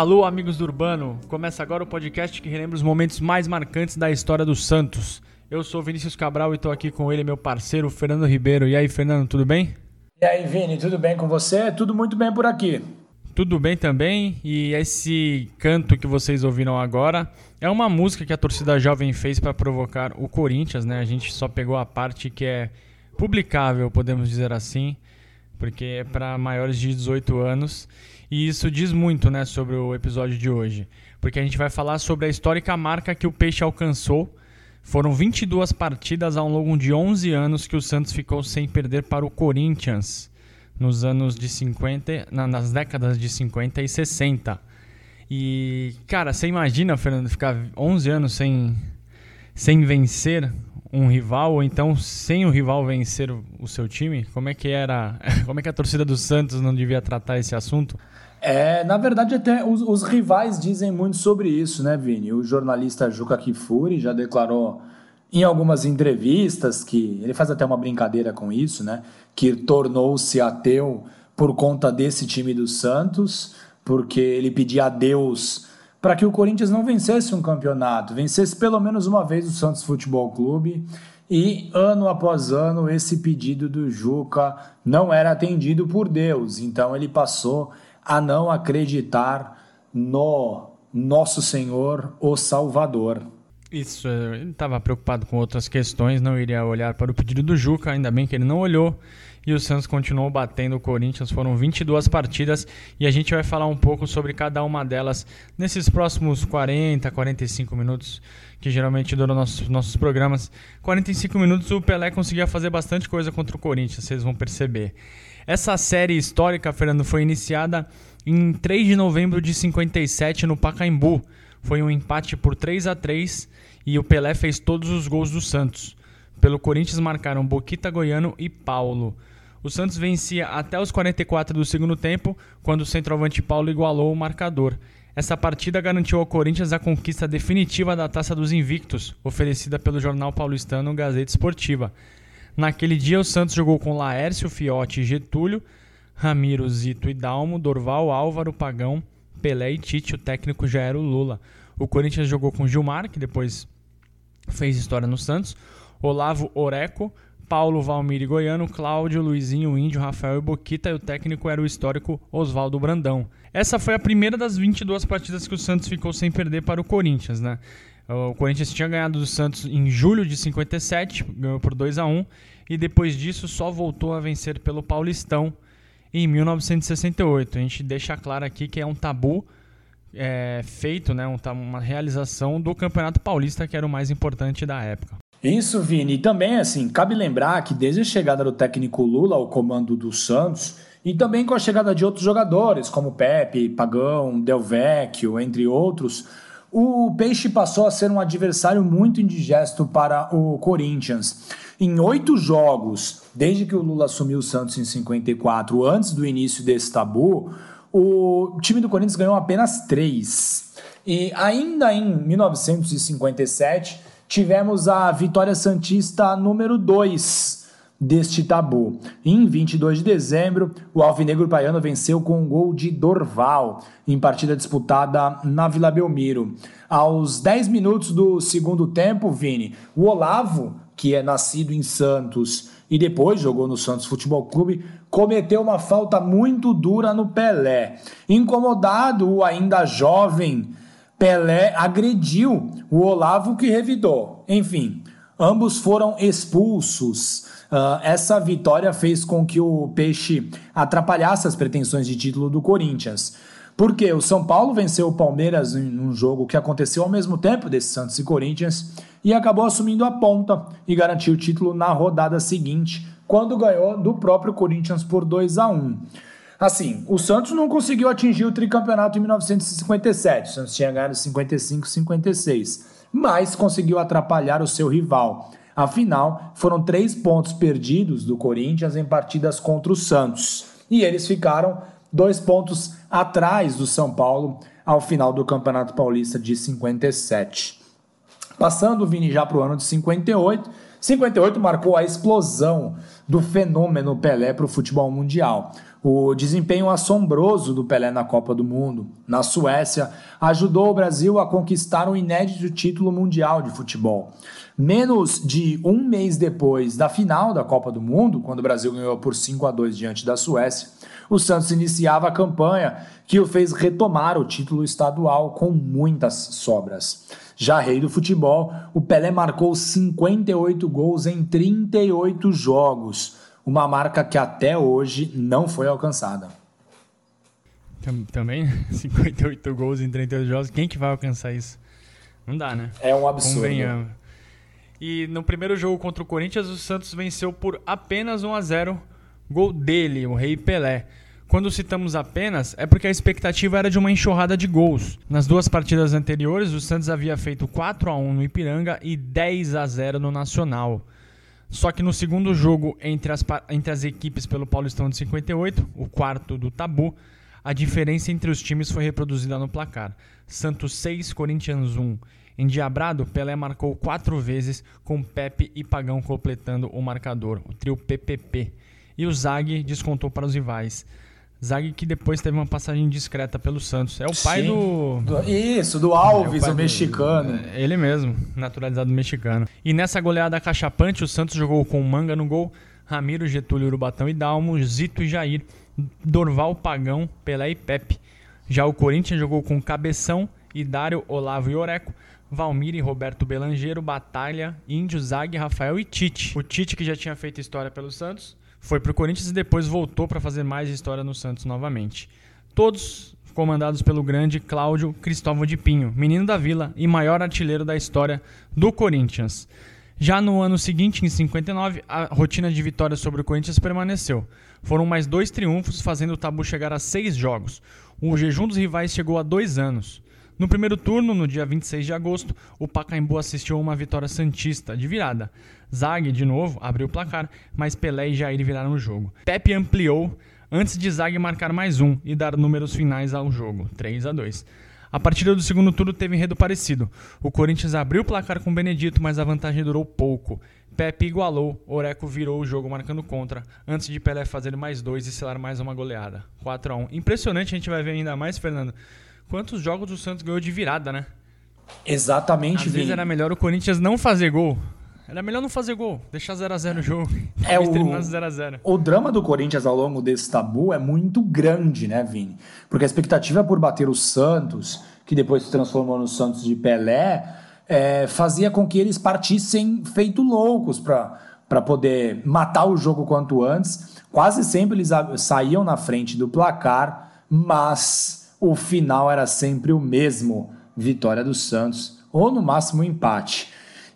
Alô, amigos do Urbano! Começa agora o podcast que relembra os momentos mais marcantes da história do Santos. Eu sou Vinícius Cabral e estou aqui com ele, meu parceiro Fernando Ribeiro. E aí, Fernando, tudo bem? E aí, Vini, tudo bem com você? Tudo muito bem por aqui. Tudo bem também. E esse canto que vocês ouviram agora é uma música que a torcida jovem fez para provocar o Corinthians, né? A gente só pegou a parte que é publicável, podemos dizer assim, porque é para maiores de 18 anos. E isso diz muito né, sobre o episódio de hoje, porque a gente vai falar sobre a histórica marca que o Peixe alcançou. Foram 22 partidas ao longo de 11 anos que o Santos ficou sem perder para o Corinthians, nos anos de 50, nas décadas de 50 e 60. E, cara, você imagina, Fernando, ficar 11 anos sem, sem vencer um rival, ou então sem o rival vencer o seu time? Como é que era? Como é que a torcida do Santos não devia tratar esse assunto? É, na verdade, até os, os, rivais dizem muito sobre isso, né, Vini? O jornalista Juca Kifuri já declarou em algumas entrevistas que ele faz até uma brincadeira com isso, né? Que tornou-se ateu por conta desse time do Santos, porque ele pedia a Deus para que o Corinthians não vencesse um campeonato, vencesse pelo menos uma vez o Santos Futebol Clube. E ano após ano esse pedido do Juca não era atendido por Deus, então ele passou a não acreditar no nosso Senhor, o Salvador. Isso, ele estava preocupado com outras questões, não iria olhar para o pedido do Juca, ainda bem que ele não olhou. E o Santos continuou batendo o Corinthians, foram 22 partidas e a gente vai falar um pouco sobre cada uma delas nesses próximos 40, 45 minutos, que geralmente duram nossos, nossos programas. 45 minutos o Pelé conseguia fazer bastante coisa contra o Corinthians, vocês vão perceber. Essa série histórica, Fernando, foi iniciada em 3 de novembro de 57 no Pacaembu. Foi um empate por 3 a 3 e o Pelé fez todos os gols do Santos. Pelo Corinthians marcaram Boquita Goiano e Paulo. O Santos vencia até os 44 do segundo tempo, quando o centroavante Paulo igualou o marcador. Essa partida garantiu ao Corinthians a conquista definitiva da Taça dos Invictos, oferecida pelo jornal paulistano Gazeta Esportiva. Naquele dia, o Santos jogou com Laércio, Fiote e Getúlio, Ramiro, Zito e Dalmo, Dorval, Álvaro, Pagão, Pelé e Tite. O técnico já era o Lula. O Corinthians jogou com Gilmar, que depois fez história no Santos, Olavo Oreco, Paulo Valmir e Goiano, Cláudio, Luizinho, Índio, Rafael e Boquita e o técnico era o histórico Oswaldo Brandão. Essa foi a primeira das 22 partidas que o Santos ficou sem perder para o Corinthians, né? O Corinthians tinha ganhado do Santos em julho de 57, ganhou por 2 a 1 e depois disso só voltou a vencer pelo Paulistão em 1968. A gente deixa claro aqui que é um tabu é, feito, né, uma realização do Campeonato Paulista que era o mais importante da época. Isso, Vini. E também, assim, cabe lembrar que desde a chegada do técnico Lula ao comando do Santos, e também com a chegada de outros jogadores, como Pepe, Pagão, Del Vecchio, entre outros, o Peixe passou a ser um adversário muito indigesto para o Corinthians. Em oito jogos, desde que o Lula assumiu o Santos em 54, antes do início desse tabu, o time do Corinthians ganhou apenas três. E ainda em 1957, tivemos a vitória Santista número 2 deste tabu. Em 22 de dezembro, o Alvinegro Baiano venceu com um gol de Dorval, em partida disputada na Vila Belmiro. Aos 10 minutos do segundo tempo, Vini, o Olavo, que é nascido em Santos e depois jogou no Santos Futebol Clube, cometeu uma falta muito dura no Pelé. Incomodado, o ainda jovem Pelé agrediu o Olavo que revidou. Enfim, ambos foram expulsos. Uh, essa vitória fez com que o Peixe atrapalhasse as pretensões de título do Corinthians. Porque o São Paulo venceu o Palmeiras em um jogo que aconteceu ao mesmo tempo desse Santos e Corinthians e acabou assumindo a ponta e garantiu o título na rodada seguinte, quando ganhou do próprio Corinthians por 2 a 1. Assim, o Santos não conseguiu atingir o tricampeonato em 1957. O Santos tinha ganhado 55, 56, mas conseguiu atrapalhar o seu rival. Afinal, foram três pontos perdidos do Corinthians em partidas contra o Santos. E eles ficaram dois pontos atrás do São Paulo ao final do Campeonato Paulista de 57. Passando o Vini já para o ano de 58, 58 marcou a explosão do fenômeno Pelé para o futebol mundial. O desempenho assombroso do Pelé na Copa do Mundo, na Suécia, ajudou o Brasil a conquistar um inédito título mundial de futebol. Menos de um mês depois da final da Copa do Mundo, quando o Brasil ganhou por 5 a 2 diante da Suécia, o Santos iniciava a campanha que o fez retomar o título estadual com muitas sobras. Já rei do futebol, o Pelé marcou 58 gols em 38 jogos uma marca que até hoje não foi alcançada. Também 58 gols em 38 jogos, quem que vai alcançar isso? Não dá, né? É um absurdo. Convenhamos. E no primeiro jogo contra o Corinthians, o Santos venceu por apenas 1 a 0, gol dele, o Rei Pelé. Quando citamos apenas, é porque a expectativa era de uma enxurrada de gols. Nas duas partidas anteriores, o Santos havia feito 4 a 1 no Ipiranga e 10 a 0 no Nacional. Só que no segundo jogo entre as, entre as equipes pelo Paulistão de 58, o quarto do tabu, a diferença entre os times foi reproduzida no placar. Santos 6, Corinthians 1. Endiabrado, Pelé marcou quatro vezes, com Pepe e Pagão completando o marcador, o trio PPP. E o Zag descontou para os rivais. Zag que depois teve uma passagem discreta pelo Santos. É o pai do... do... Isso, do Alves, é o, o mexicano. Do... Ele mesmo, naturalizado mexicano. E nessa goleada cachapante, o Santos jogou com Manga no gol, Ramiro, Getúlio, Urubatão e Dalmo, Zito e Jair, Dorval, Pagão, Pelé e Pepe. Já o Corinthians jogou com Cabeção, Idário, Olavo e Oreco, Valmir e Roberto Belangeiro, Batalha, Índio, Zag, Rafael e Tite. O Tite que já tinha feito história pelo Santos foi para o Corinthians e depois voltou para fazer mais história no Santos novamente. Todos comandados pelo grande Cláudio Cristóvão de Pinho, menino da Vila e maior artilheiro da história do Corinthians. Já no ano seguinte, em 59, a rotina de vitórias sobre o Corinthians permaneceu. Foram mais dois triunfos, fazendo o tabu chegar a seis jogos. O jejum dos rivais chegou a dois anos. No primeiro turno, no dia 26 de agosto, o Pacaembu assistiu a uma vitória santista de virada. Zag, de novo, abriu o placar, mas Pelé e Jair viraram o jogo. Pepe ampliou antes de Zag marcar mais um e dar números finais ao jogo, 3 a 2. A partida do segundo turno teve enredo parecido. O Corinthians abriu o placar com Benedito, mas a vantagem durou pouco. Pepe igualou, Oreco virou o jogo marcando contra, antes de Pelé fazer mais dois e selar mais uma goleada. 4 a 1. Impressionante, a gente vai ver ainda mais, Fernando quantos jogos o Santos ganhou de virada, né? Exatamente, Às vezes era melhor o Corinthians não fazer gol. Era melhor não fazer gol, deixar 0x0 o jogo. É o, 0 a 0. o drama do Corinthians ao longo desse tabu é muito grande, né, Vini? Porque a expectativa por bater o Santos, que depois se transformou no Santos de Pelé, é, fazia com que eles partissem feito loucos para poder matar o jogo quanto antes. Quase sempre eles saíam na frente do placar, mas o final era sempre o mesmo: vitória do Santos, ou no máximo empate.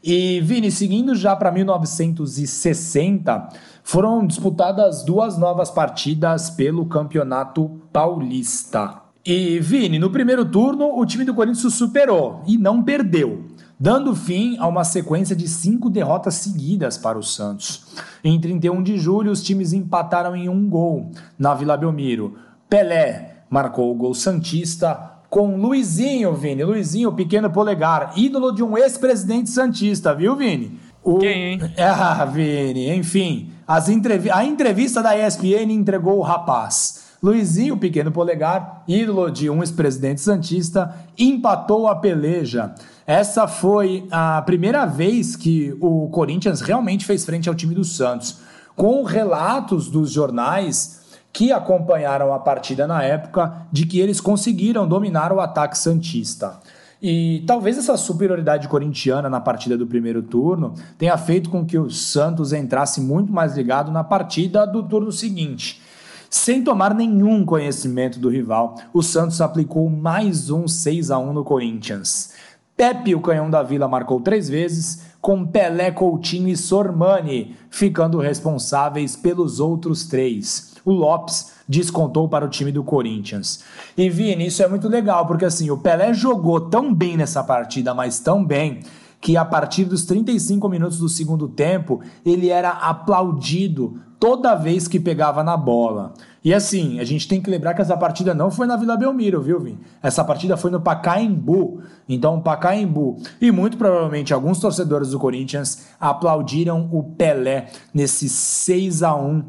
E Vini, seguindo já para 1960, foram disputadas duas novas partidas pelo Campeonato Paulista. E Vini, no primeiro turno, o time do Corinthians superou e não perdeu, dando fim a uma sequência de cinco derrotas seguidas para o Santos. Em 31 de julho, os times empataram em um gol na Vila Belmiro. Pelé marcou o gol Santista com Luizinho, Vini. Luizinho, pequeno polegar, ídolo de um ex-presidente Santista, viu, Vini? O... Quem, hein? Ah, Vini, enfim. As entrev... A entrevista da ESPN entregou o rapaz. Luizinho, pequeno polegar, ídolo de um ex-presidente Santista, empatou a peleja. Essa foi a primeira vez que o Corinthians realmente fez frente ao time do Santos. Com relatos dos jornais que acompanharam a partida na época de que eles conseguiram dominar o ataque Santista. E talvez essa superioridade corintiana na partida do primeiro turno tenha feito com que o Santos entrasse muito mais ligado na partida do turno seguinte. Sem tomar nenhum conhecimento do rival, o Santos aplicou mais um 6 a 1 no Corinthians. Pepe, o canhão da Vila, marcou três vezes, com Pelé, Coutinho e Sormani ficando responsáveis pelos outros três o Lopes descontou para o time do Corinthians. E Vini, isso é muito legal, porque assim, o Pelé jogou tão bem nessa partida, mas tão bem, que a partir dos 35 minutos do segundo tempo, ele era aplaudido toda vez que pegava na bola. E assim, a gente tem que lembrar que essa partida não foi na Vila Belmiro, viu, Vim? Essa partida foi no Pacaembu. Então, Pacaembu. E muito provavelmente alguns torcedores do Corinthians aplaudiram o Pelé nesse 6 a 1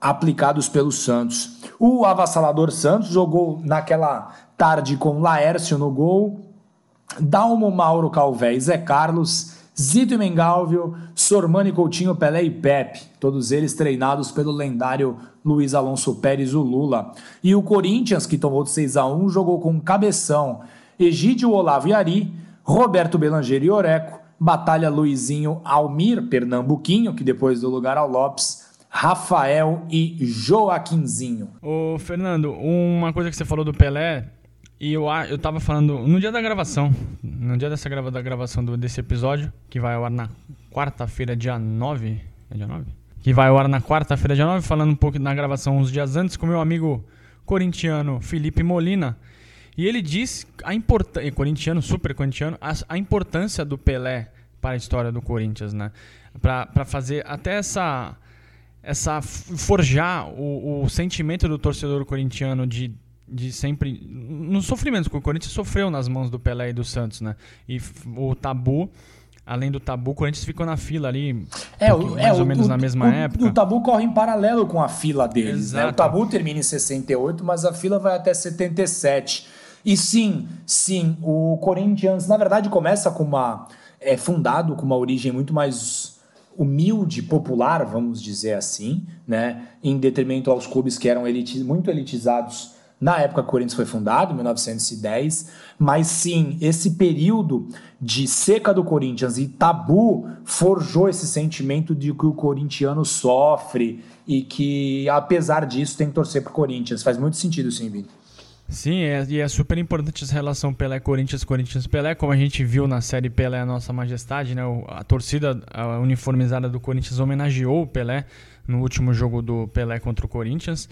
aplicados pelo Santos. O avassalador Santos jogou naquela tarde com Laércio no gol, Dalmo Mauro Calvé e Zé Carlos, Zito e Mengalvio, Sormani Coutinho, Pelé e Pepe, todos eles treinados pelo lendário Luiz Alonso Pérez, o Lula. E o Corinthians, que tomou de 6 a 1 jogou com Cabeção, Egídio Olavo e Ari, Roberto Belanger e Oreco, Batalha Luizinho Almir, Pernambuquinho, que depois do lugar ao Lopes, Rafael e Joaquinzinho. Ô, Fernando, uma coisa que você falou do Pelé, e eu, eu tava falando no dia da gravação, no dia dessa grava, da gravação do, desse episódio, que vai ao ar na quarta-feira, dia 9. É dia 9? Que vai ao ar na quarta-feira, dia 9, falando um pouco na gravação uns dias antes com meu amigo corintiano Felipe Molina. E ele diz a importância, corintiano, super corintiano, a, a, importância do Pelé para a história do Corinthians, né? Para fazer até essa essa forjar o, o sentimento do torcedor corintiano de de sempre. No sofrimento que o Corinthians sofreu nas mãos do Pelé e do Santos, né? E o tabu. Além do tabu, o Corinthians ficou na fila ali, é, um mais é, ou menos o, na mesma o, época. O tabu corre em paralelo com a fila deles. Né? O tabu termina em 68, mas a fila vai até 77. E sim, sim, o Corinthians, na verdade, começa com uma. É fundado com uma origem muito mais humilde, popular, vamos dizer assim, né? Em detrimento aos clubes que eram eliti muito elitizados na época que o Corinthians foi fundado, 1910, mas sim, esse período de seca do Corinthians e tabu forjou esse sentimento de que o corintiano sofre e que, apesar disso, tem que torcer pro Corinthians. Faz muito sentido, sim, Vini. Sim, é, e é super importante essa relação Pelé-Corinthians, Corinthians-Pelé, como a gente viu na série Pelé, a Nossa Majestade, né? A torcida a uniformizada do Corinthians homenageou o Pelé no último jogo do Pelé contra o Corinthians.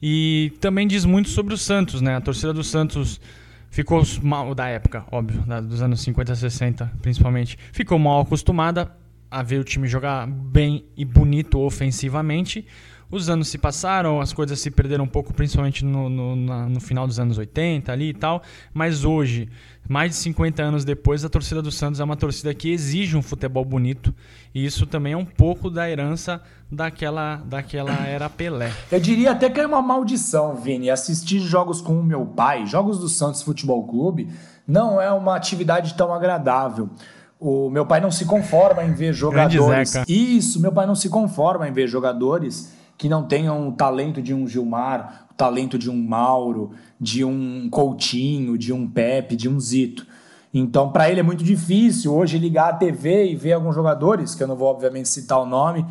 E também diz muito sobre o Santos, né? A torcida do Santos ficou mal da época, óbvio, dos anos 50 60, principalmente. Ficou mal acostumada a ver o time jogar bem e bonito ofensivamente. Os anos se passaram, as coisas se perderam um pouco, principalmente no, no, na, no final dos anos 80 ali e tal. Mas hoje, mais de 50 anos depois, a torcida do Santos é uma torcida que exige um futebol bonito. E isso também é um pouco da herança daquela, daquela era Pelé. Eu diria até que é uma maldição, Vini. Assistir jogos com o meu pai, jogos do Santos Futebol Clube, não é uma atividade tão agradável. O meu pai não se conforma em ver jogadores. Isso, meu pai não se conforma em ver jogadores que não tenham o talento de um Gilmar, o talento de um Mauro, de um Coutinho, de um Pepe, de um Zito. Então, para ele é muito difícil hoje ligar a TV e ver alguns jogadores, que eu não vou obviamente citar o nome,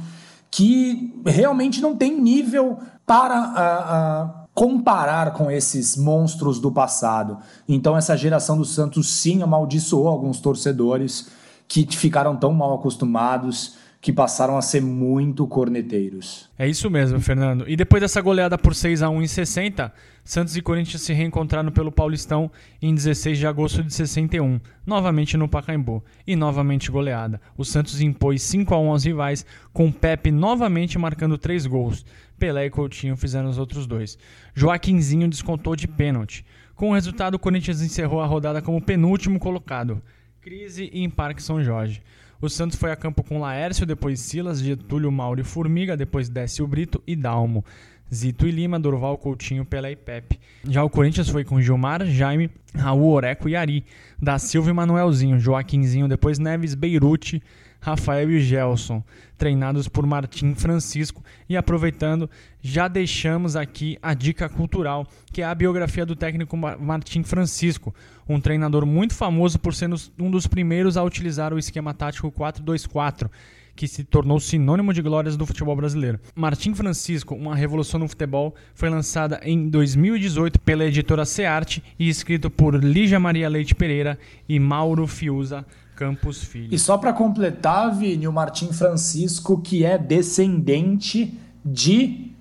que realmente não tem nível para comparar com esses monstros do passado. Então, essa geração do Santos sim amaldiçoou alguns torcedores que ficaram tão mal acostumados que passaram a ser muito corneteiros. É isso mesmo, Fernando. E depois dessa goleada por 6 a 1 em 60, Santos e Corinthians se reencontraram pelo Paulistão em 16 de agosto de 61, novamente no Pacaembu, e novamente goleada. O Santos impôs 5 a 1 aos rivais, com Pepe novamente marcando 3 gols. Pelé e Coutinho fizeram os outros dois. Joaquinzinho descontou de pênalti. Com o resultado, o Corinthians encerrou a rodada como penúltimo colocado. Crise em Parque São Jorge. O Santos foi a campo com Laércio, depois Silas, Getúlio, Mauro e Formiga, depois Décio Brito e Dalmo. Zito e Lima, Dorval, Coutinho, Pelé e Pepe. Já o Corinthians foi com Gilmar, Jaime, Raul, Oreco e Ari. Da Silva e Manuelzinho, Joaquinzinho, depois Neves, Beirute, Rafael e Gelson, treinados por Martim Francisco. E aproveitando, já deixamos aqui a dica cultural, que é a biografia do técnico Martim Francisco, um treinador muito famoso por ser um dos primeiros a utilizar o esquema tático 4-2-4 que se tornou sinônimo de glórias do futebol brasileiro. Martim Francisco, Uma Revolução no Futebol, foi lançada em 2018 pela editora Searte e escrito por Lígia Maria Leite Pereira e Mauro Fiuza Campos Filho. E só para completar, Vini, o Martim Francisco, que é descendente de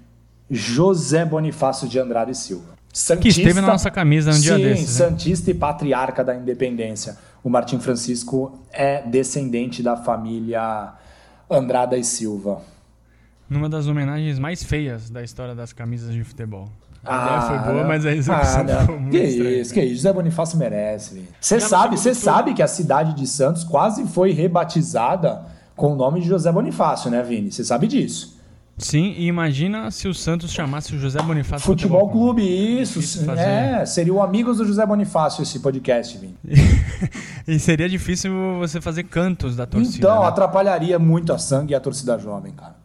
José Bonifácio de Andrade Silva. Santista, que esteve na nossa camisa um sim, dia desses. Né? Santista e patriarca da independência. O Martim Francisco é descendente da família Andrada e Silva. Numa das homenagens mais feias da história das camisas de futebol. Ah, ideia foi boa, não. mas a execução ah, foi muito Que estranha. isso, que isso. José Bonifácio merece. Você sabe, você sabe que a cidade de Santos quase foi rebatizada com o nome de José Bonifácio, né, Vini? Você sabe disso. Sim, e imagina se o Santos chamasse o José Bonifácio Futebol, Futebol Clube, isso. É, seria o Amigos do José Bonifácio esse podcast, Vini. e seria difícil você fazer cantos da torcida. Então, né? atrapalharia muito a sangue e a torcida jovem, cara.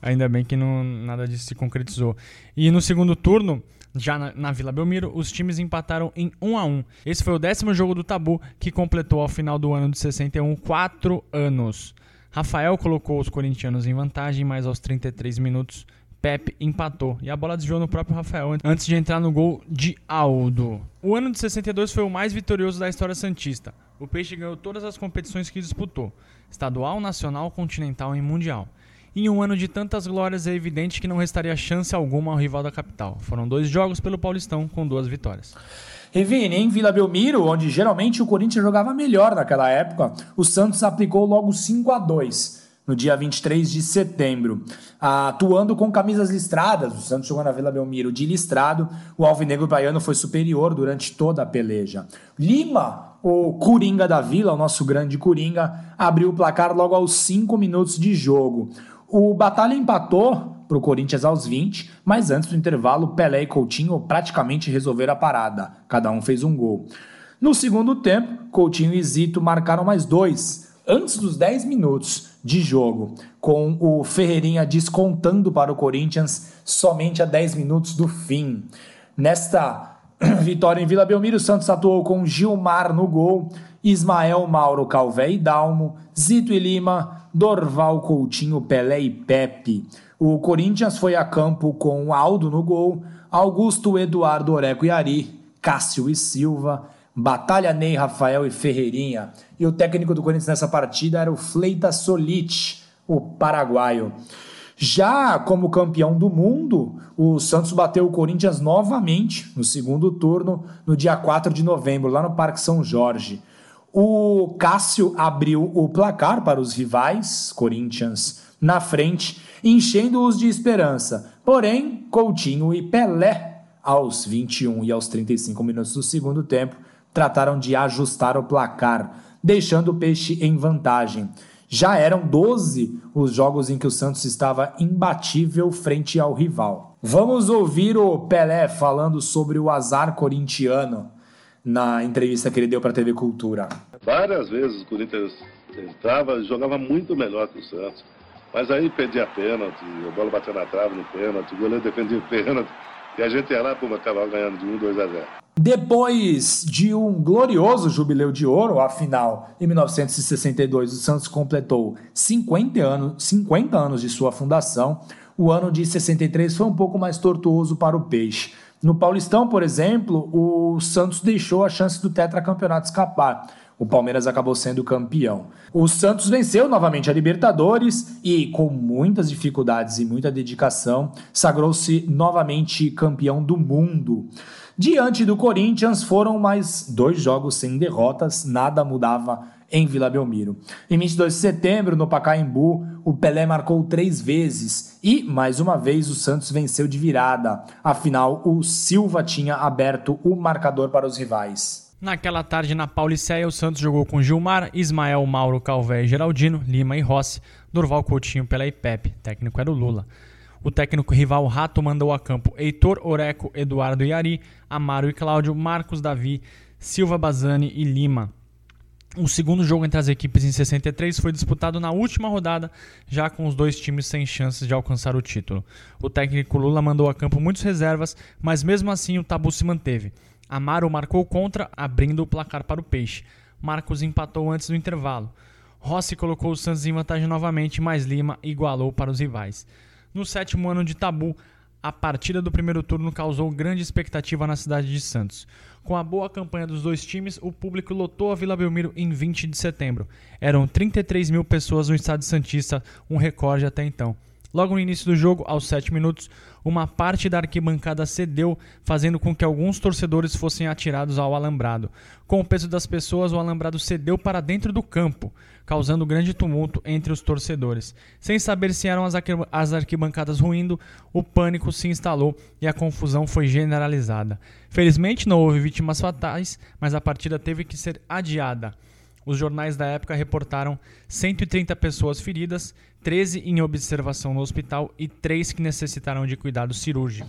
Ainda bem que não, nada disso se concretizou. E no segundo turno, já na, na, Vila Belmiro, os times empataram em 1 a 1 Esse foi o décimo jogo do Tabu, que completou ao final do ano de 61 quatro anos. Rafael colocou os corintianos em vantagem, mas aos 33 minutos Pepe empatou e a bola desviou no próprio Rafael antes de entrar no gol de Aldo. O ano de 62 foi o mais vitorioso da história santista. O Peixe ganhou todas as competições que disputou: estadual, nacional, continental e mundial. Em um ano de tantas glórias, é evidente que não restaria chance alguma ao rival da capital. Foram dois jogos pelo Paulistão com duas vitórias. E Vini, em Vila Belmiro, onde geralmente o Corinthians jogava melhor naquela época, o Santos aplicou logo 5 a 2 no dia 23 de setembro. Atuando com camisas listradas, o Santos jogou na Vila Belmiro de listrado, o Alvinegro Baiano foi superior durante toda a peleja. Lima, o Coringa da Vila, o nosso grande Coringa, abriu o placar logo aos 5 minutos de jogo. O Batalha empatou para o Corinthians aos 20, mas antes do intervalo, Pelé e Coutinho praticamente resolveram a parada. Cada um fez um gol. No segundo tempo, Coutinho e Zito marcaram mais dois, antes dos 10 minutos de jogo, com o Ferreirinha descontando para o Corinthians somente a 10 minutos do fim. Nesta vitória em Vila Belmiro, o Santos atuou com Gilmar no gol, Ismael Mauro Calvé e Dalmo, Zito e Lima, Dorval Coutinho, Pelé e Pepe. O Corinthians foi a campo com Aldo no gol, Augusto, Eduardo, Oreco e Ari, Cássio e Silva, Batalha Ney, Rafael e Ferreirinha. E o técnico do Corinthians nessa partida era o Fleita Solit, o paraguaio. Já como campeão do mundo, o Santos bateu o Corinthians novamente no segundo turno, no dia 4 de novembro, lá no Parque São Jorge. O Cássio abriu o placar para os rivais, Corinthians, na frente, enchendo-os de esperança. Porém, Coutinho e Pelé, aos 21 e aos 35 minutos do segundo tempo, trataram de ajustar o placar, deixando o Peixe em vantagem. Já eram 12 os jogos em que o Santos estava imbatível frente ao rival. Vamos ouvir o Pelé falando sobre o azar corintiano na entrevista que ele deu para a TV Cultura. Várias vezes o Corinthians entrava, jogava muito melhor que o Santos. Mas aí perdia pênalti, a bola batia na trave no pênalti, o goleiro defendia o pênalti. E a gente ia lá, pô, acabava ganhando de 1, 2 a 0. Depois de um glorioso jubileu de ouro, afinal, em 1962 o Santos completou 50 anos, 50 anos de sua fundação. O ano de 63 foi um pouco mais tortuoso para o Peixe. No Paulistão, por exemplo, o Santos deixou a chance do tetracampeonato escapar. O Palmeiras acabou sendo campeão. O Santos venceu novamente a Libertadores e, com muitas dificuldades e muita dedicação, sagrou-se novamente campeão do mundo. Diante do Corinthians, foram mais dois jogos sem derrotas, nada mudava em Vila Belmiro. Em 22 de setembro, no Pacaembu, o Pelé marcou três vezes e, mais uma vez, o Santos venceu de virada. Afinal, o Silva tinha aberto o marcador para os rivais. Naquela tarde na Pauliceia, o Santos jogou com Gilmar, Ismael, Mauro, Calvé, Geraldino, Lima e Rossi, Durval Coutinho, Pelé e Pepe. O técnico era o Lula. O técnico rival Rato mandou a campo Heitor, Oreco, Eduardo e Ari, Amaro e Cláudio, Marcos Davi, Silva Bazani e Lima. O segundo jogo entre as equipes em 63 foi disputado na última rodada, já com os dois times sem chances de alcançar o título. O técnico Lula mandou a campo muitas reservas, mas mesmo assim o tabu se manteve. Amaro marcou contra, abrindo o placar para o Peixe. Marcos empatou antes do intervalo. Rossi colocou o Santos em vantagem novamente, mas Lima igualou para os rivais. No sétimo ano de tabu, a partida do primeiro turno causou grande expectativa na cidade de Santos. Com a boa campanha dos dois times, o público lotou a Vila Belmiro em 20 de setembro. Eram 33 mil pessoas no estádio Santista, um recorde até então. Logo no início do jogo, aos 7 minutos, uma parte da arquibancada cedeu, fazendo com que alguns torcedores fossem atirados ao alambrado. Com o peso das pessoas, o alambrado cedeu para dentro do campo, causando grande tumulto entre os torcedores. Sem saber se eram as arquibancadas ruindo, o pânico se instalou e a confusão foi generalizada. Felizmente não houve vítimas fatais, mas a partida teve que ser adiada. Os jornais da época reportaram 130 pessoas feridas, 13 em observação no hospital e 3 que necessitaram de cuidado cirúrgico.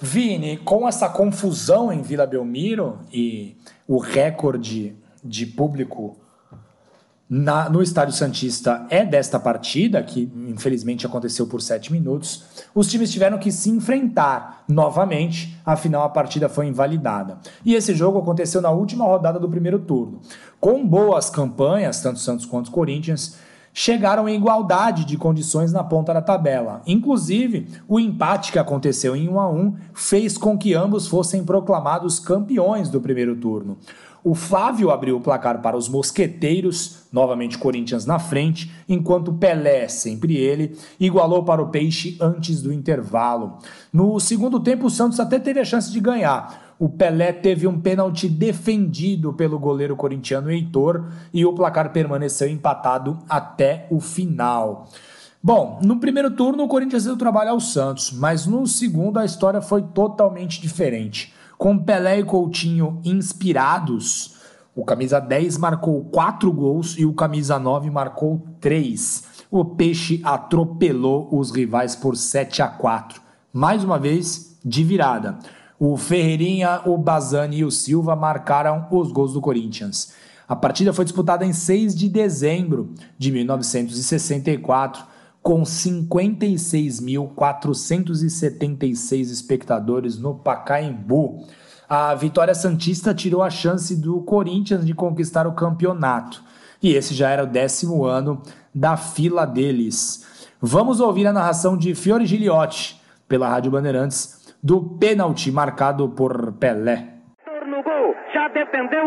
Vini, com essa confusão em Vila Belmiro e o recorde de público na, no Estádio Santista é desta partida, que infelizmente aconteceu por sete minutos. Os times tiveram que se enfrentar novamente, afinal a partida foi invalidada. E esse jogo aconteceu na última rodada do primeiro turno. Com boas campanhas, tanto Santos quanto Corinthians, chegaram em igualdade de condições na ponta da tabela. Inclusive, o empate que aconteceu em 1 a 1 fez com que ambos fossem proclamados campeões do primeiro turno. O Flávio abriu o placar para os Mosqueteiros, novamente Corinthians na frente, enquanto Pelé, sempre ele, igualou para o Peixe antes do intervalo. No segundo tempo, o Santos até teve a chance de ganhar. O Pelé teve um pênalti defendido pelo goleiro corintiano Heitor e o placar permaneceu empatado até o final. Bom, no primeiro turno o Corinthians deu trabalho ao Santos, mas no segundo a história foi totalmente diferente. Com Pelé e Coutinho inspirados, o camisa 10 marcou 4 gols e o camisa 9 marcou 3. O Peixe atropelou os rivais por 7 a 4. Mais uma vez, de virada. O Ferreirinha, o Bazani e o Silva marcaram os gols do Corinthians. A partida foi disputada em 6 de dezembro de 1964 com 56.476 espectadores no Pacaembu. A vitória Santista tirou a chance do Corinthians de conquistar o campeonato. E esse já era o décimo ano da fila deles. Vamos ouvir a narração de Fiore Giliotti, pela Rádio Bandeirantes, do pênalti marcado por Pelé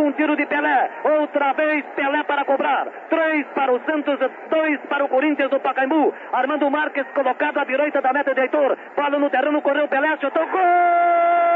um tiro de Pelé. Outra vez Pelé para cobrar. Três para o Santos, dois para o Corinthians do Pacaembu. Armando Marques colocado à direita da meta de Heitor. Bola no terreno, correu Pelé, chutou gol!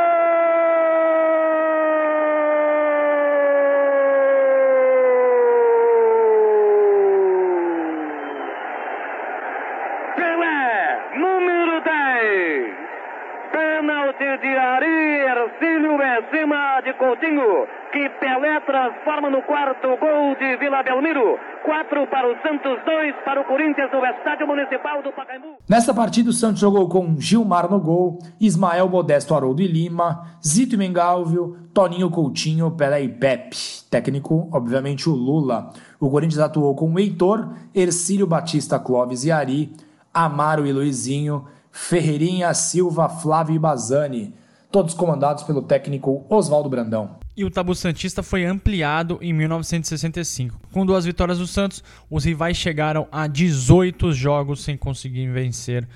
de Ari Ercílio em cima de Coutinho, que Pelé transforma no quarto gol de Vila Belmiro. Quatro para o Santos, dois para o Corinthians no Estádio Municipal do Pacaembu. Nesta partida, o Santos jogou com Gilmar no gol, Ismael Modesto Haroldo e Lima, Zito Mengalvio, Toninho Coutinho, Pelé e Pepe. Técnico, obviamente, o Lula. O Corinthians atuou com Heitor, Ercílio Batista Clóvis e Ari, Amaro e Luizinho, Ferreirinha, Silva, Flávio e Bazani, todos comandados pelo técnico Oswaldo Brandão. E o tabu santista foi ampliado em 1965. Com duas vitórias do Santos, os rivais chegaram a 18 jogos sem conseguir vencer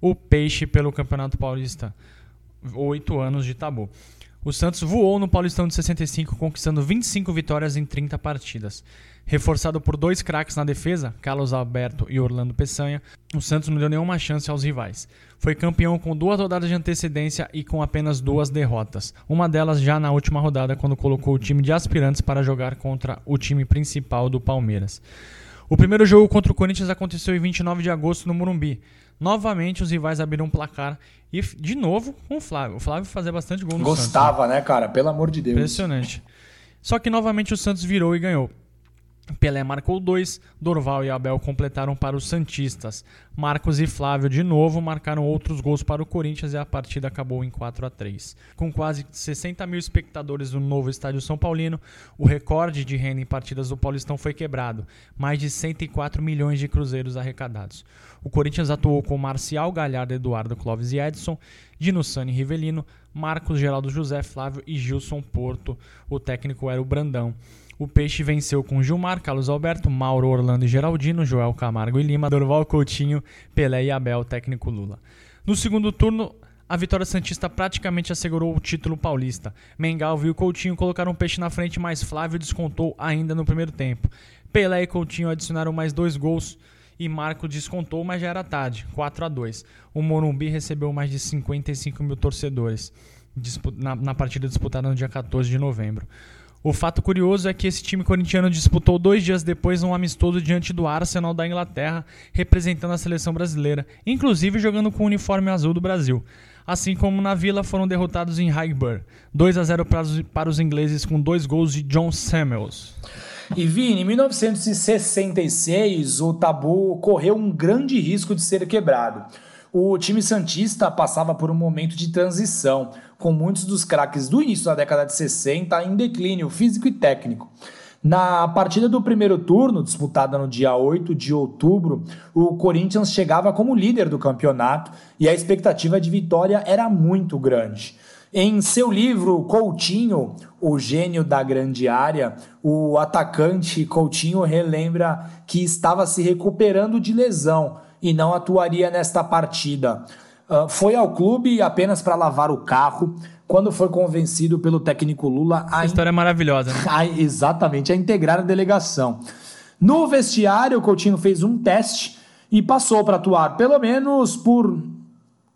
o Peixe pelo Campeonato Paulista. Oito anos de tabu. O Santos voou no Paulistão de 65, conquistando 25 vitórias em 30 partidas. Reforçado por dois craques na defesa, Carlos Alberto e Orlando Peçanha, o Santos não deu nenhuma chance aos rivais. Foi campeão com duas rodadas de antecedência e com apenas duas derrotas. Uma delas já na última rodada, quando colocou o time de aspirantes para jogar contra o time principal do Palmeiras. O primeiro jogo contra o Corinthians aconteceu em 29 de agosto no Morumbi. Novamente os rivais abriram um placar e de novo com o Flávio. O Flávio fazia bastante gol no Gostava, Santos, né, cara? Pelo amor de Deus. Impressionante. Só que novamente o Santos virou e ganhou. Pelé marcou dois, Dorval e Abel completaram para os Santistas. Marcos e Flávio de novo marcaram outros gols para o Corinthians e a partida acabou em 4 a 3. Com quase 60 mil espectadores no novo estádio São Paulino, o recorde de renda em partidas do Paulistão foi quebrado, mais de 104 milhões de cruzeiros arrecadados. O Corinthians atuou com Marcial, Galhardo, Eduardo Clóvis e Edson, Dino Sani Rivelino, Marcos Geraldo José Flávio e Gilson Porto. O técnico era o Brandão. O Peixe venceu com Gilmar, Carlos Alberto, Mauro Orlando e Geraldino, Joel Camargo e Lima, Dorval Coutinho, Pelé e Abel, técnico Lula. No segundo turno, a vitória Santista praticamente assegurou o título paulista. Mengalvio e Coutinho colocaram o Peixe na frente, mas Flávio descontou ainda no primeiro tempo. Pelé e Coutinho adicionaram mais dois gols e Marco descontou, mas já era tarde, 4 a 2 O Morumbi recebeu mais de 55 mil torcedores na, na partida disputada no dia 14 de novembro. O fato curioso é que esse time corintiano disputou dois dias depois um amistoso diante do Arsenal da Inglaterra, representando a seleção brasileira, inclusive jogando com o uniforme azul do Brasil. Assim como na Vila foram derrotados em Highbury, 2 a 0 para os, ingleses com dois gols de John Samuels. E Vini, em 1966, o tabu correu um grande risco de ser quebrado. O time Santista passava por um momento de transição, com muitos dos craques do início da década de 60 em declínio físico e técnico. Na partida do primeiro turno, disputada no dia 8 de outubro, o Corinthians chegava como líder do campeonato e a expectativa de vitória era muito grande. Em seu livro Coutinho, o gênio da grande área, o atacante Coutinho relembra que estava se recuperando de lesão e não atuaria nesta partida. Uh, foi ao clube apenas para lavar o carro quando foi convencido pelo técnico Lula a. Essa história é maravilhosa, né? A, exatamente, a integrar a delegação. No vestiário, o Coutinho fez um teste e passou para atuar pelo menos por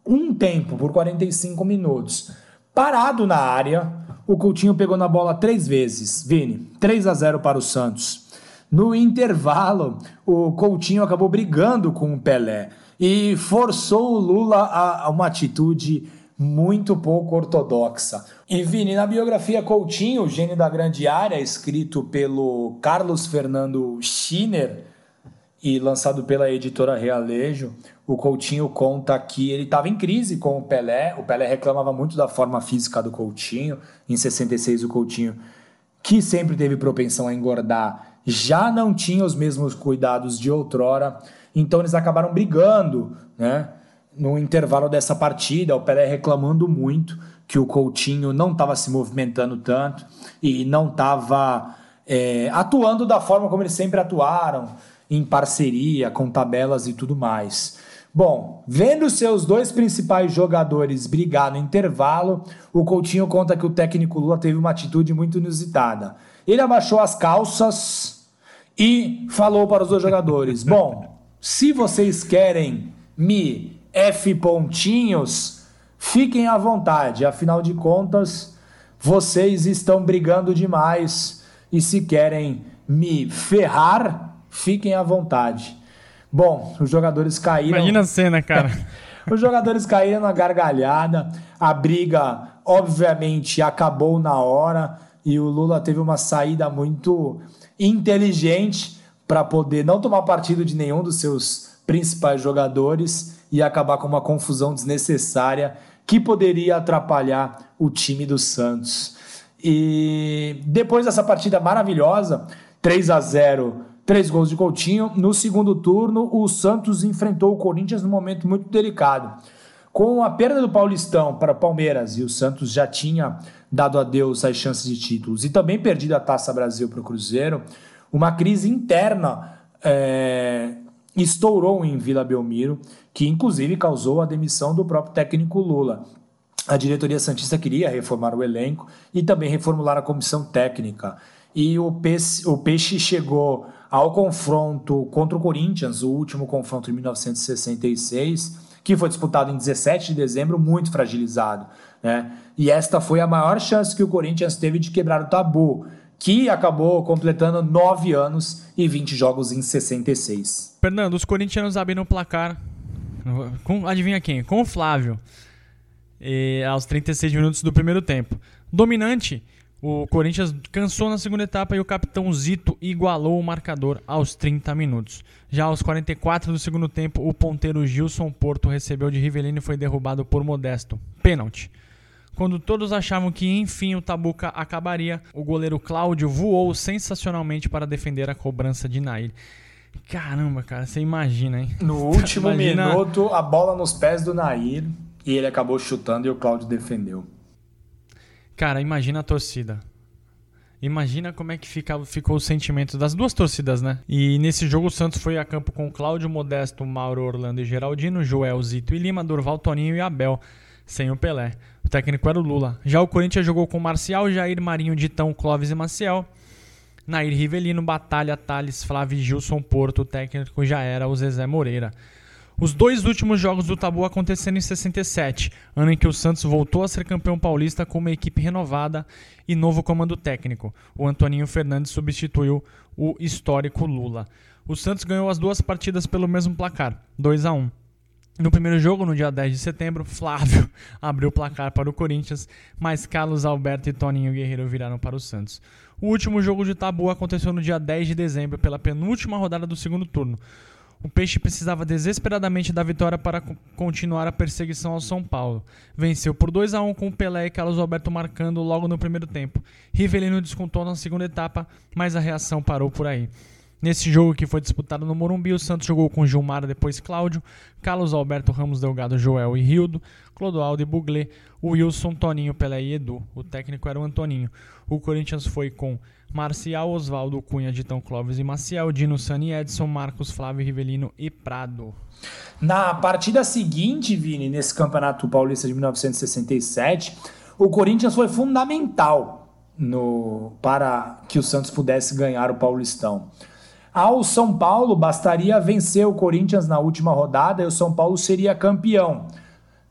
um tempo, por 45 minutos. Parado na área, o Coutinho pegou na bola três vezes. Vini, 3 a 0 para o Santos. No intervalo, o Coutinho acabou brigando com o Pelé e forçou o Lula a, uma atitude muito pouco ortodoxa. E Vini, na biografia Coutinho, o gênio da grande área, escrito pelo Carlos Fernando Schiner e lançado pela editora Realejo, o Coutinho conta que ele estava em crise com o Pelé. O Pelé reclamava muito da forma física do Coutinho. Em 66, o Coutinho, que sempre teve propensão a engordar, já não tinha os mesmos cuidados de outrora. Então eles acabaram brigando, né? No intervalo dessa partida, o Pelé reclamando muito que o Coutinho não estava se movimentando tanto e não estava é, atuando da forma como eles sempre atuaram, em parceria, com tabelas e tudo mais. Bom, vendo seus dois principais jogadores brigar no intervalo, o Coutinho conta que o técnico Lula teve uma atitude muito inusitada. Ele abaixou as calças e falou para os dois jogadores: Bom, se vocês querem me F pontinhos, fiquem à vontade, afinal de contas, vocês estão brigando demais e se querem me ferrar, fiquem à vontade. Bom, os jogadores caíram. Imagina a cena, cara. os jogadores caíram na gargalhada. A briga, obviamente, acabou na hora e o Lula teve uma saída muito inteligente para poder não tomar partido de nenhum dos seus principais jogadores e acabar com uma confusão desnecessária que poderia atrapalhar o time do Santos. E depois dessa partida maravilhosa, 3 a 0, três gols de Coutinho, no segundo turno o Santos enfrentou o Corinthians num momento muito delicado. Com a perda do Paulistão para Palmeiras e o Santos já tinha dado adeus às chances de títulos e também perdido a Taça Brasil para o Cruzeiro, uma crise interna é, estourou em Vila Belmiro, que inclusive causou a demissão do próprio técnico Lula. A diretoria Santista queria reformar o elenco e também reformular a comissão técnica. E o Peixe, o Peixe chegou ao confronto contra o Corinthians, o último confronto em 1966, que foi disputado em 17 de dezembro, muito fragilizado. Né? E esta foi a maior chance que o Corinthians teve de quebrar o tabu que acabou completando 9 anos e 20 jogos em 66. Fernando, os corintianos abriram o placar. Com, adivinha quem? Com o Flávio. E, aos 36 minutos do primeiro tempo. Dominante, o Corinthians cansou na segunda etapa e o capitão Zito igualou o marcador aos 30 minutos. Já aos 44 do segundo tempo, o ponteiro Gilson Porto recebeu de Rivelino e foi derrubado por Modesto. Pênalti. Quando todos achavam que enfim o Tabuca acabaria, o goleiro Cláudio voou sensacionalmente para defender a cobrança de Nair. Caramba, cara, você imagina, hein? No último imagina... minuto, a bola nos pés do Nair e ele acabou chutando e o Cláudio defendeu. Cara, imagina a torcida. Imagina como é que fica, ficou o sentimento das duas torcidas, né? E nesse jogo o Santos foi a campo com Cláudio Modesto, Mauro Orlando e Geraldino, Joel, Zito e Lima, Durval, Toninho e Abel, sem o Pelé. O técnico era o Lula. Já o Corinthians jogou com Marcial, Jair, Marinho, Ditão, Clóvis e Maciel. Nair Rivelino, Batalha, Thales, Flávio e Gilson Porto. O técnico já era o Zezé Moreira. Os dois últimos jogos do Tabu aconteceram em 67, ano em que o Santos voltou a ser campeão paulista com uma equipe renovada e novo comando técnico. O Antoninho Fernandes substituiu o histórico Lula. O Santos ganhou as duas partidas pelo mesmo placar, 2 a 1. No primeiro jogo, no dia 10 de setembro, Flávio abriu o placar para o Corinthians, mas Carlos Alberto e Toninho Guerreiro viraram para o Santos. O último jogo de tabu aconteceu no dia 10 de dezembro, pela penúltima rodada do segundo turno. O Peixe precisava desesperadamente da vitória para continuar a perseguição ao São Paulo. Venceu por 2 a 1 com Pelé e Carlos Alberto marcando logo no primeiro tempo. Rivelino descontou na segunda etapa, mas a reação parou por aí. Nesse jogo que foi disputado no Morumbi, o Santos jogou com Gilmar, depois Cláudio, Carlos Alberto Ramos Delgado, Joel e Rildo, Clodoaldo e Buglé, Wilson, Toninho, Pelé e Edu. O técnico era o Antoninho. O Corinthians foi com Marcial, Oswaldo, Cunha, Ditão Clóvis e Maciel, Dino, Sani, Edson, Marcos, Flávio, Rivelino e Prado. Na partida seguinte, Vini, nesse Campeonato Paulista de 1967, o Corinthians foi fundamental no, para que o Santos pudesse ganhar o Paulistão. Ao São Paulo, bastaria vencer o Corinthians na última rodada e o São Paulo seria campeão,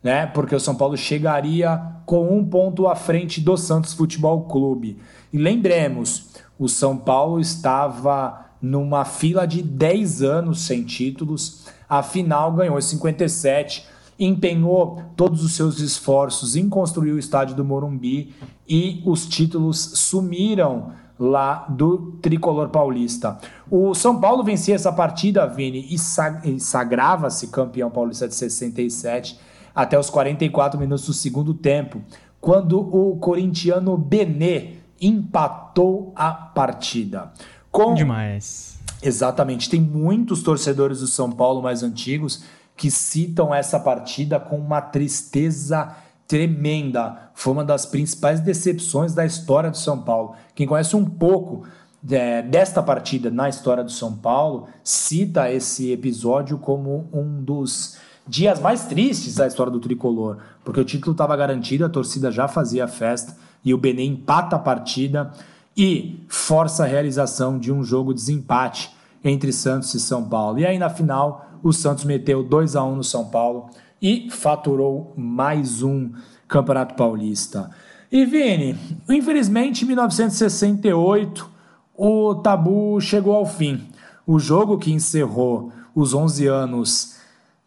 né? Porque o São Paulo chegaria com um ponto à frente do Santos Futebol Clube. E lembremos, o São Paulo estava numa fila de 10 anos sem títulos, afinal ganhou 57, empenhou todos os seus esforços em construir o estádio do Morumbi e os títulos sumiram lá do tricolor paulista. O São Paulo vencia essa partida, Vini, e, sagrava-se campeão paulista de 67 até os 44 minutos do segundo tempo, quando o corintiano Benê empatou a partida. Com... Demais. Exatamente. Tem muitos torcedores do São Paulo mais antigos que citam essa partida com uma tristeza tremenda. Foi uma das principais decepções da história do São Paulo. Quem conhece um pouco é, desta partida na história do São Paulo cita esse episódio como um dos dias mais tristes da história do tricolor, porque o título estava garantido, a torcida já fazia festa e o Benê empata a partida e força a realização de um jogo de desempate entre Santos e São Paulo. E aí na final, o Santos meteu 2 a 1 no São Paulo e faturou mais um Campeonato Paulista. E Vini, infelizmente em 1968 o tabu chegou ao fim. O jogo que encerrou os 11 anos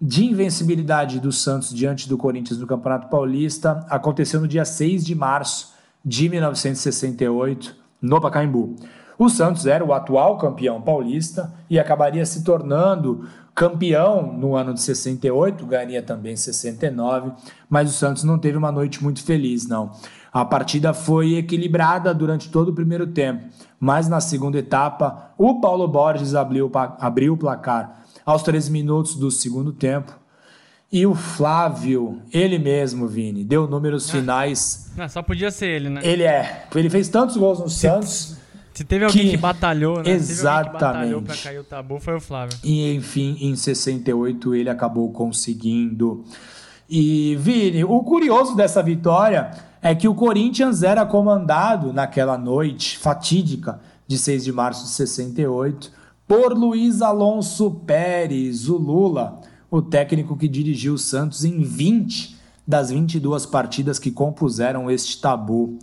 de invencibilidade do Santos diante do Corinthians no Campeonato Paulista aconteceu no dia 6 de março de 1968 no Pacaembu. O Santos era o atual campeão paulista e acabaria se tornando campeão no ano de 68, ganharia também 69, mas o Santos não teve uma noite muito feliz, não. A partida foi equilibrada durante todo o primeiro tempo, mas na segunda etapa, o Paulo Borges abriu, abriu o placar aos 13 minutos do segundo tempo. E o Flávio, ele mesmo, Vini, deu números ah. finais. Não, só podia ser ele, né? Ele é. Ele fez tantos gols no Santos se teve alguém que, que batalhou, né? Exatamente. Se batalhou pra cair o tabu, foi o Flávio. E enfim, em 68 ele acabou conseguindo. E Vini, o curioso dessa vitória é que o Corinthians era comandado naquela noite fatídica de 6 de março de 68 por Luiz Alonso Pérez, o Lula, o técnico que dirigiu o Santos em 20 das 22 partidas que compuseram este tabu.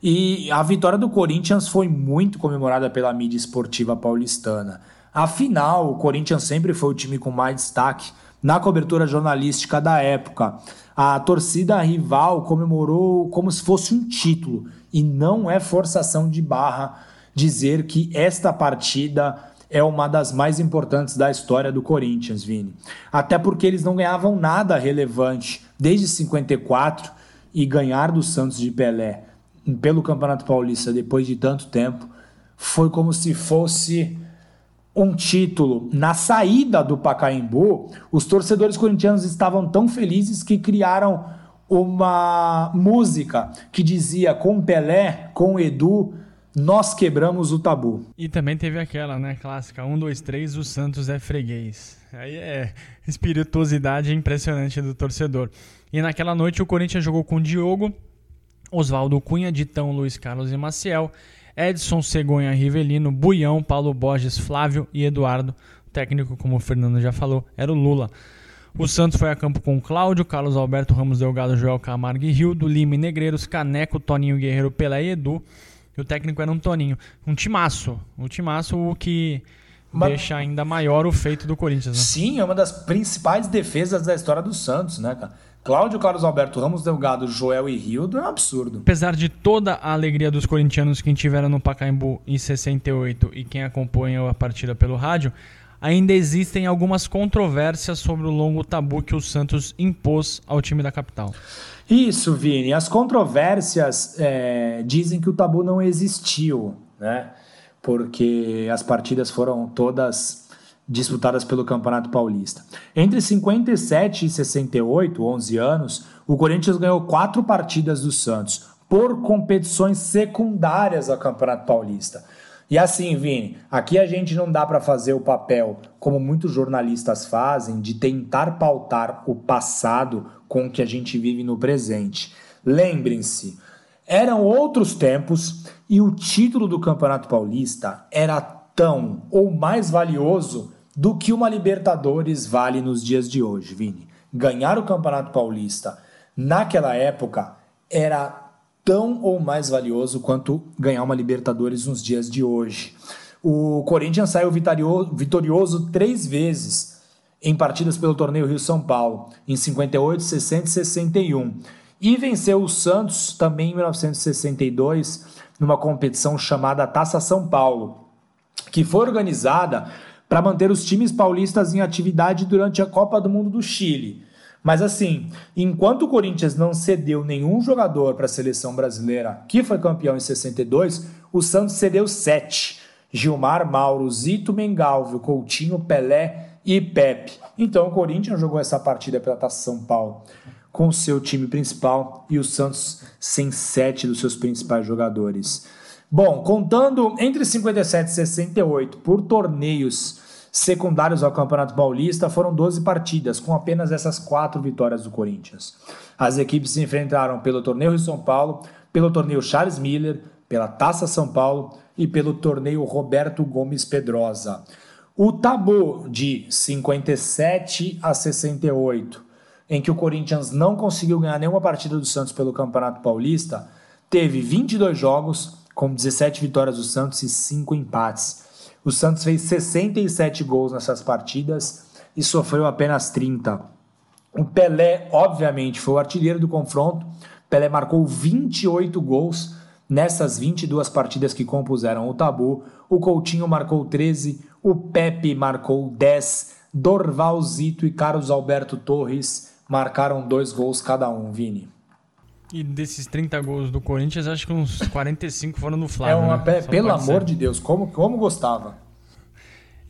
E a vitória do Corinthians foi muito comemorada pela mídia esportiva paulistana. Afinal, o Corinthians sempre foi o time com mais destaque na cobertura jornalística da época. A torcida rival comemorou como se fosse um título, e não é forçação de barra dizer que esta partida é uma das mais importantes da história do Corinthians, Vini. Até porque eles não ganhavam nada relevante desde 54 e ganhar do Santos de Pelé pelo Campeonato Paulista depois de tanto tempo foi como se fosse um título. Na saída do Pacaembu, os torcedores corintianos estavam tão felizes que criaram uma música que dizia com Pelé, com Edu, nós quebramos o tabu. E também teve aquela, né, clássica, um, dois, três, o Santos é freguês. Aí é espirituosidade impressionante do torcedor. E naquela noite o Corinthians jogou com o Diogo, Oswaldo Cunha, Ditão, Luiz Carlos e Maciel, Edson, Cegonha, Rivelino, Buião, Paulo Borges, Flávio e Eduardo. O técnico, como o Fernando já falou, era o Lula. O Santos foi a campo com Cláudio, Carlos Alberto, Ramos Delgado, Joel Camargo e Rildo, Lima e Negreiros, Caneco, Toninho Guerreiro, Pelé e Edu. E o técnico era um Toninho. Um timaço. Um timaço, o que uma... deixa ainda maior o feito do Corinthians. Né? Sim, é uma das principais defesas da história do Santos, né, cara? Cláudio, Carlos Alberto, Ramos Delgado, Joel e Rildo é um absurdo. Apesar de toda a alegria dos corintianos que tiveram no Pacaembu em 68 e quem acompanhou a partida pelo rádio, ainda existem algumas controvérsias sobre o longo tabu que o Santos impôs ao time da capital. Isso, Vini. As controvérsias é, dizem que o tabu não existiu, né? Porque as partidas foram todas disputadas pelo Campeonato Paulista. Entre 57 e 68, 11 anos, o Corinthians ganhou quatro partidas do Santos por competições secundárias ao Campeonato Paulista. E assim, Vini, aqui a gente não dá para fazer o papel, como muitos jornalistas fazem, de tentar pautar o passado com o que a gente vive no presente. Lembrem-se, eram outros tempos e o título do Campeonato Paulista era tão ou mais valioso do que uma Libertadores vale nos dias de hoje, Vini. Ganhar o Campeonato Paulista naquela época era tão ou mais valioso quanto ganhar uma Libertadores nos dias de hoje. O Corinthians saiu vitorioso três vezes em partidas pelo torneio Rio-São Paulo, em 58, 60 e 61. E venceu o Santos também em 1962, numa competição chamada Taça São Paulo, que foi organizada para manter os times paulistas em atividade durante a Copa do Mundo do Chile. Mas assim, enquanto o Corinthians não cedeu nenhum jogador para a seleção brasileira, que foi campeão em 62, o Santos cedeu sete. Gilmar, Mauro, Zito, Mengalvio, Coutinho, Pelé e Pepe. Então o Corinthians jogou essa partida pela Taça São Paulo com seu time principal e o Santos sem sete dos seus principais jogadores. Bom, contando entre 57 e 68 por torneios secundários ao Campeonato Paulista foram 12 partidas, com apenas essas quatro vitórias do Corinthians. As equipes se enfrentaram pelo Torneio Rio São Paulo, pelo Torneio Charles Miller, pela Taça São Paulo e pelo Torneio Roberto Gomes Pedrosa. O tabu de 57 a 68, em que o Corinthians não conseguiu ganhar nenhuma partida do Santos pelo Campeonato Paulista, teve 22 jogos, com 17 vitórias do Santos e 5 empates. O Santos fez 67 gols nessas partidas e sofreu apenas 30. O Pelé, obviamente, foi o artilheiro do confronto. Pelé marcou 28 gols nessas 22 partidas que compuseram o tabu. O Coutinho marcou 13, o Pepe marcou 10, Dorval Zito e Carlos Alberto Torres marcaram dois gols cada um, Vini. E desses 30 gols do Corinthians, acho que uns 45 foram no Flávio. É uma, né? Pelo amor ser. de Deus, como, como gostava.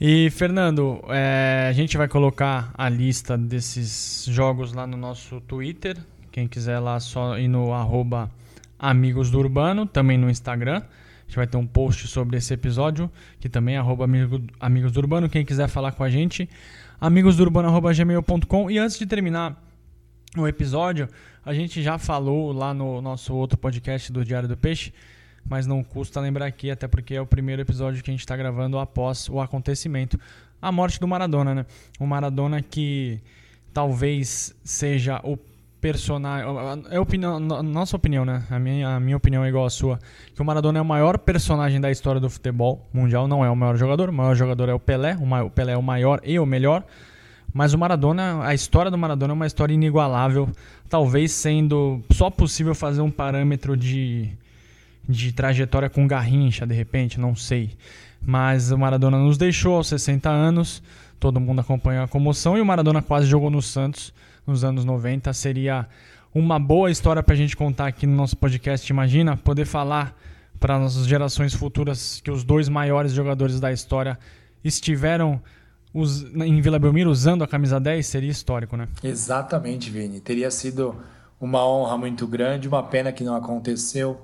E, Fernando, é, a gente vai colocar a lista desses jogos lá no nosso Twitter. Quem quiser lá, só ir no arroba Amigos do Urbano, também no Instagram. A gente vai ter um post sobre esse episódio, que também é arroba Amigos do Urbano. Quem quiser falar com a gente, amigosdourbano.gmail.com. E antes de terminar o episódio, a gente já falou lá no nosso outro podcast do Diário do Peixe, mas não custa lembrar aqui, até porque é o primeiro episódio que a gente está gravando após o acontecimento, a morte do Maradona, né? O Maradona que talvez seja o personagem. É opinião, nossa opinião, né? A minha, a minha opinião é igual à sua. Que o Maradona é o maior personagem da história do futebol mundial, não é o maior jogador. O maior jogador é o Pelé. O Pelé é o maior e o melhor. Mas o Maradona, a história do Maradona é uma história inigualável, talvez sendo só possível fazer um parâmetro de, de trajetória com Garrincha, de repente, não sei. Mas o Maradona nos deixou aos 60 anos, todo mundo acompanhou a comoção e o Maradona quase jogou no Santos nos anos 90. Seria uma boa história para a gente contar aqui no nosso podcast. Imagina poder falar para as gerações futuras que os dois maiores jogadores da história estiveram us, em Vila Belmiro usando a camisa 10 seria histórico, né? Exatamente, Vini. Teria sido uma honra muito grande, uma pena que não aconteceu.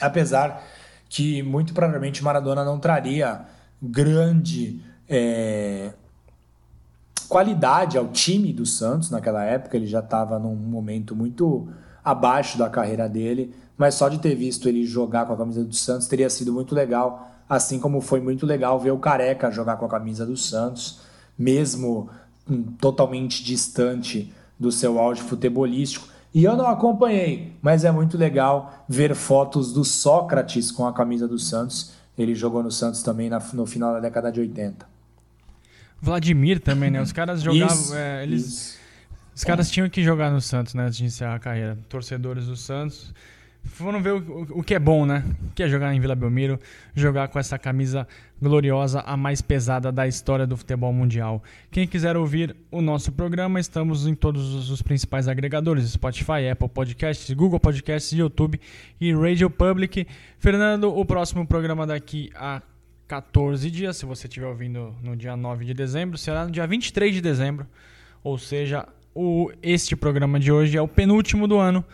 Apesar que muito provavelmente Maradona não traria grande é, qualidade ao time do Santos naquela época. Ele já estava num momento muito abaixo da carreira dele, mas só de ter visto ele jogar com a camisa do Santos teria sido muito legal, assim como foi muito legal ver o Careca jogar com a camisa do Santos, mesmo hum, totalmente distante do seu auge futebolístico. E eu não acompanhei, mas é muito legal ver fotos do Sócrates com a camisa do Santos. Ele jogou no Santos também no final da década de 80. Vladimir também, né? Os caras jogavam. Isso, é, eles, isso. Os caras tinham que jogar no Santos, né? Antes de encerrar a carreira. Torcedores do Santos foram ver o, o, que é bom, né? Que é jogar em Vila Belmiro, jogar com essa camisa gloriosa, a mais pesada da história do futebol mundial. Quem quiser ouvir o nosso programa, estamos em todos os principais agregadores: Spotify, Apple Podcasts, Google Podcasts, YouTube e Radio Public. Fernando, o próximo programa daqui a 14 dias, se você estiver ouvindo no dia 9 de dezembro, será no dia 23 de dezembro. Ou seja, o, este programa de hoje é o penúltimo do ano.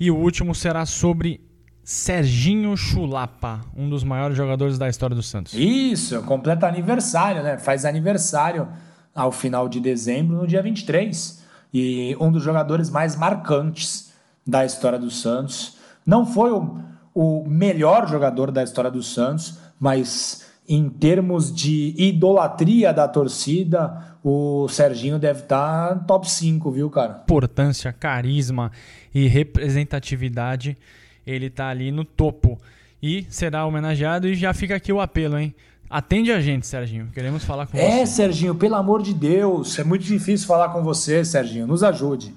E o último será sobre Serginho Chulapa, um dos maiores jogadores da história do Santos. Isso, completa aniversário, né? Faz aniversário ao final de dezembro, no dia 23. E um dos jogadores mais marcantes da história do Santos. Não foi o, o melhor jogador da história do Santos, mas em termos de idolatria da torcida, o Serginho deve estar tá top 5, viu, cara? Importância, carisma e representatividade, ele está ali no topo. E será homenageado e já fica aqui o apelo, hein? Atende a gente, Serginho. Queremos falar com é, você. É, Serginho, pelo amor de Deus. É muito difícil falar com você, Serginho. Nos ajude.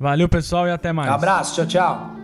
Valeu, pessoal, e até mais. Abraço, tchau, tchau.